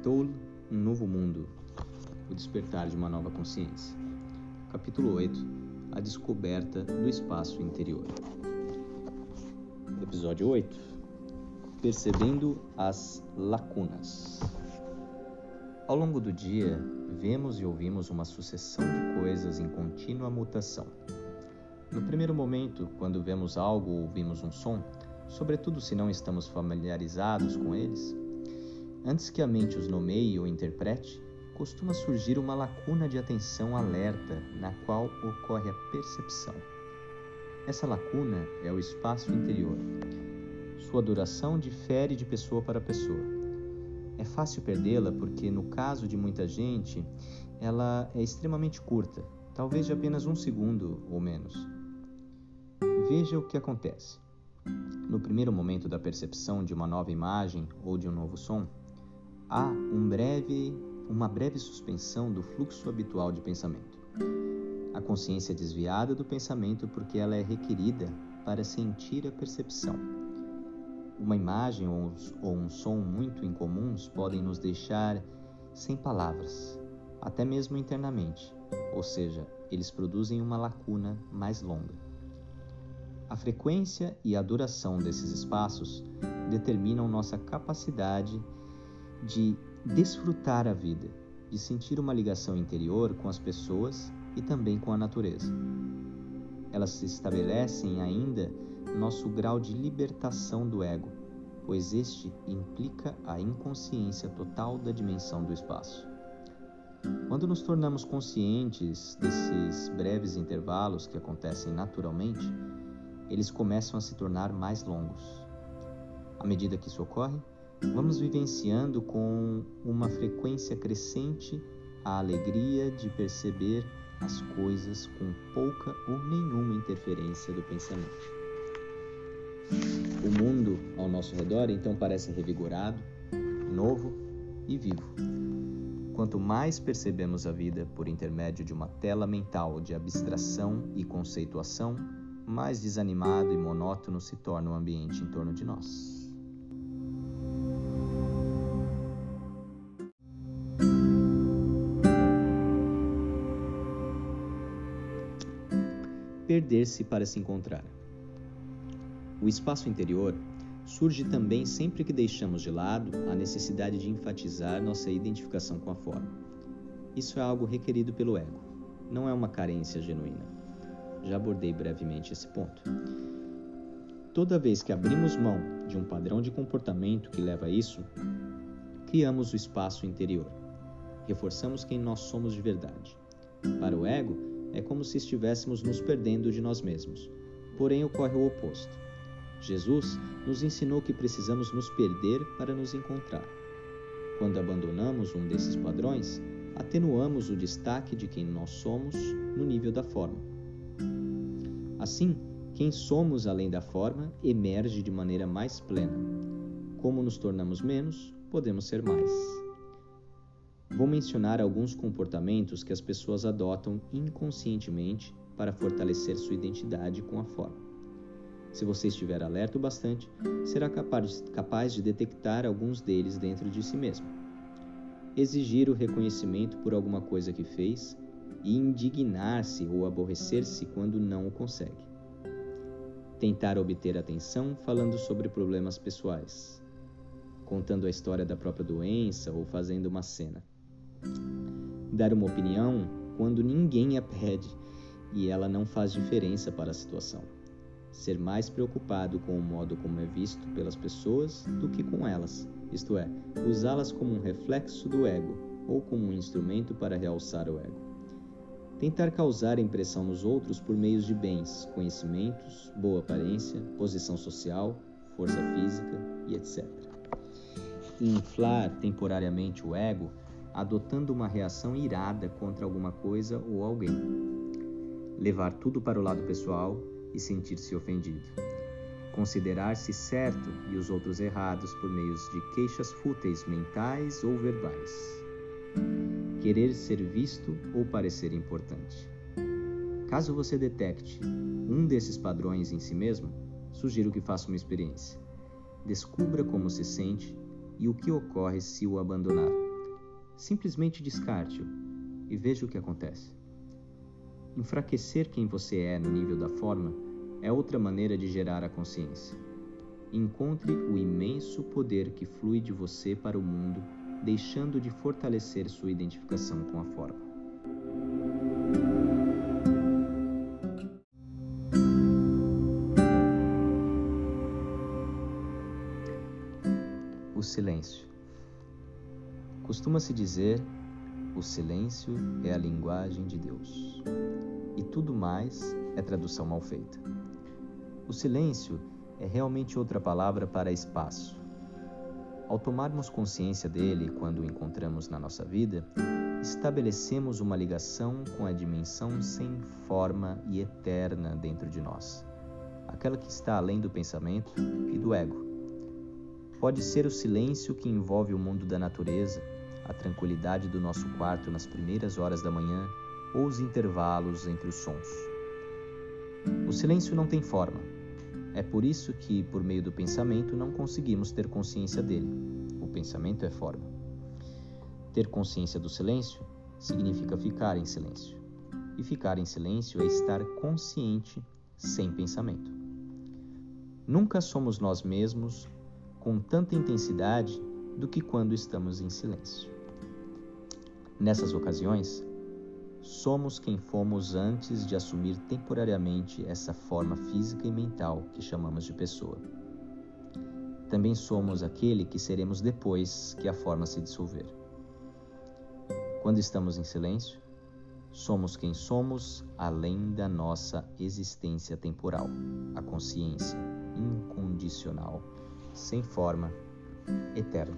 Cthulhu, um novo mundo, o despertar de uma nova consciência. Capítulo 8 A descoberta do espaço interior. Episódio 8 Percebendo as lacunas. Ao longo do dia, vemos e ouvimos uma sucessão de coisas em contínua mutação. No primeiro momento, quando vemos algo ou ouvimos um som, sobretudo se não estamos familiarizados com eles, Antes que a mente os nomeie ou interprete, costuma surgir uma lacuna de atenção alerta na qual ocorre a percepção. Essa lacuna é o espaço interior. Sua duração difere de pessoa para pessoa. É fácil perdê-la porque, no caso de muita gente, ela é extremamente curta, talvez de apenas um segundo ou menos. Veja o que acontece. No primeiro momento da percepção de uma nova imagem ou de um novo som, há um breve, uma breve suspensão do fluxo habitual de pensamento. A consciência é desviada do pensamento porque ela é requerida para sentir a percepção. Uma imagem ou um som muito incomuns podem nos deixar sem palavras, até mesmo internamente, ou seja, eles produzem uma lacuna mais longa. A frequência e a duração desses espaços determinam nossa capacidade de desfrutar a vida, de sentir uma ligação interior com as pessoas e também com a natureza. Elas estabelecem ainda nosso grau de libertação do ego, pois este implica a inconsciência total da dimensão do espaço. Quando nos tornamos conscientes desses breves intervalos que acontecem naturalmente, eles começam a se tornar mais longos. À medida que isso ocorre, vamos vivenciando com uma frequência crescente a alegria de perceber as coisas com pouca ou nenhuma interferência do pensamento. O mundo ao nosso redor então parece revigorado, novo e vivo. Quanto mais percebemos a vida por intermédio de uma tela mental de abstração e conceituação, mais desanimado e monótono se torna o ambiente em torno de nós. Perder-se para se encontrar. O espaço interior surge também sempre que deixamos de lado a necessidade de enfatizar nossa identificação com a forma. Isso é algo requerido pelo ego, não é uma carência genuína. Já abordei brevemente esse ponto. Toda vez que abrimos mão de um padrão de comportamento que leva a isso, criamos o espaço interior. Reforçamos quem nós somos de verdade. Para o ego, é como se estivéssemos nos perdendo de nós mesmos. Porém, ocorre o oposto. Jesus nos ensinou que precisamos nos perder para nos encontrar. Quando abandonamos um desses padrões, atenuamos o destaque de quem nós somos no nível da forma. Assim, quem somos além da forma emerge de maneira mais plena. Como nos tornamos menos, podemos ser mais. Vou mencionar alguns comportamentos que as pessoas adotam inconscientemente para fortalecer sua identidade com a forma. Se você estiver alerta o bastante, será capaz, capaz de detectar alguns deles dentro de si mesmo. Exigir o reconhecimento por alguma coisa que fez e indignar-se ou aborrecer-se quando não o consegue. Tentar obter atenção falando sobre problemas pessoais, contando a história da própria doença ou fazendo uma cena dar uma opinião quando ninguém a pede e ela não faz diferença para a situação. Ser mais preocupado com o modo como é visto pelas pessoas do que com elas, isto é, usá-las como um reflexo do ego ou como um instrumento para realçar o ego. Tentar causar impressão nos outros por meios de bens, conhecimentos, boa aparência, posição social, força física e etc. Inflar temporariamente o ego adotando uma reação irada contra alguma coisa ou alguém. Levar tudo para o lado pessoal e sentir-se ofendido. Considerar-se certo e os outros errados por meios de queixas fúteis mentais ou verbais. Querer ser visto ou parecer importante. Caso você detecte um desses padrões em si mesmo, sugiro que faça uma experiência. Descubra como se sente e o que ocorre se o abandonar. Simplesmente descarte-o e veja o que acontece. Enfraquecer quem você é no nível da forma é outra maneira de gerar a consciência. Encontre o imenso poder que flui de você para o mundo, deixando de fortalecer sua identificação com a forma. O silêncio. Costuma-se dizer: o silêncio é a linguagem de Deus. E tudo mais é tradução mal feita. O silêncio é realmente outra palavra para espaço. Ao tomarmos consciência dele quando o encontramos na nossa vida, estabelecemos uma ligação com a dimensão sem forma e eterna dentro de nós, aquela que está além do pensamento e do ego Pode ser o silêncio que envolve o mundo da natureza, a tranquilidade do nosso quarto nas primeiras horas da manhã ou os intervalos entre os sons. O silêncio não tem forma. É por isso que, por meio do pensamento, não conseguimos ter consciência dele. O pensamento é forma. Ter consciência do silêncio significa ficar em silêncio. E ficar em silêncio é estar consciente sem pensamento. Nunca somos nós mesmos com tanta intensidade do que quando estamos em silêncio. Nessas ocasiões, somos quem fomos antes de assumir temporariamente essa forma física e mental que chamamos de pessoa. Também somos aquele que seremos depois que a forma se dissolver. Quando estamos em silêncio, somos quem somos além da nossa existência temporal, a consciência incondicional sem forma, eterna.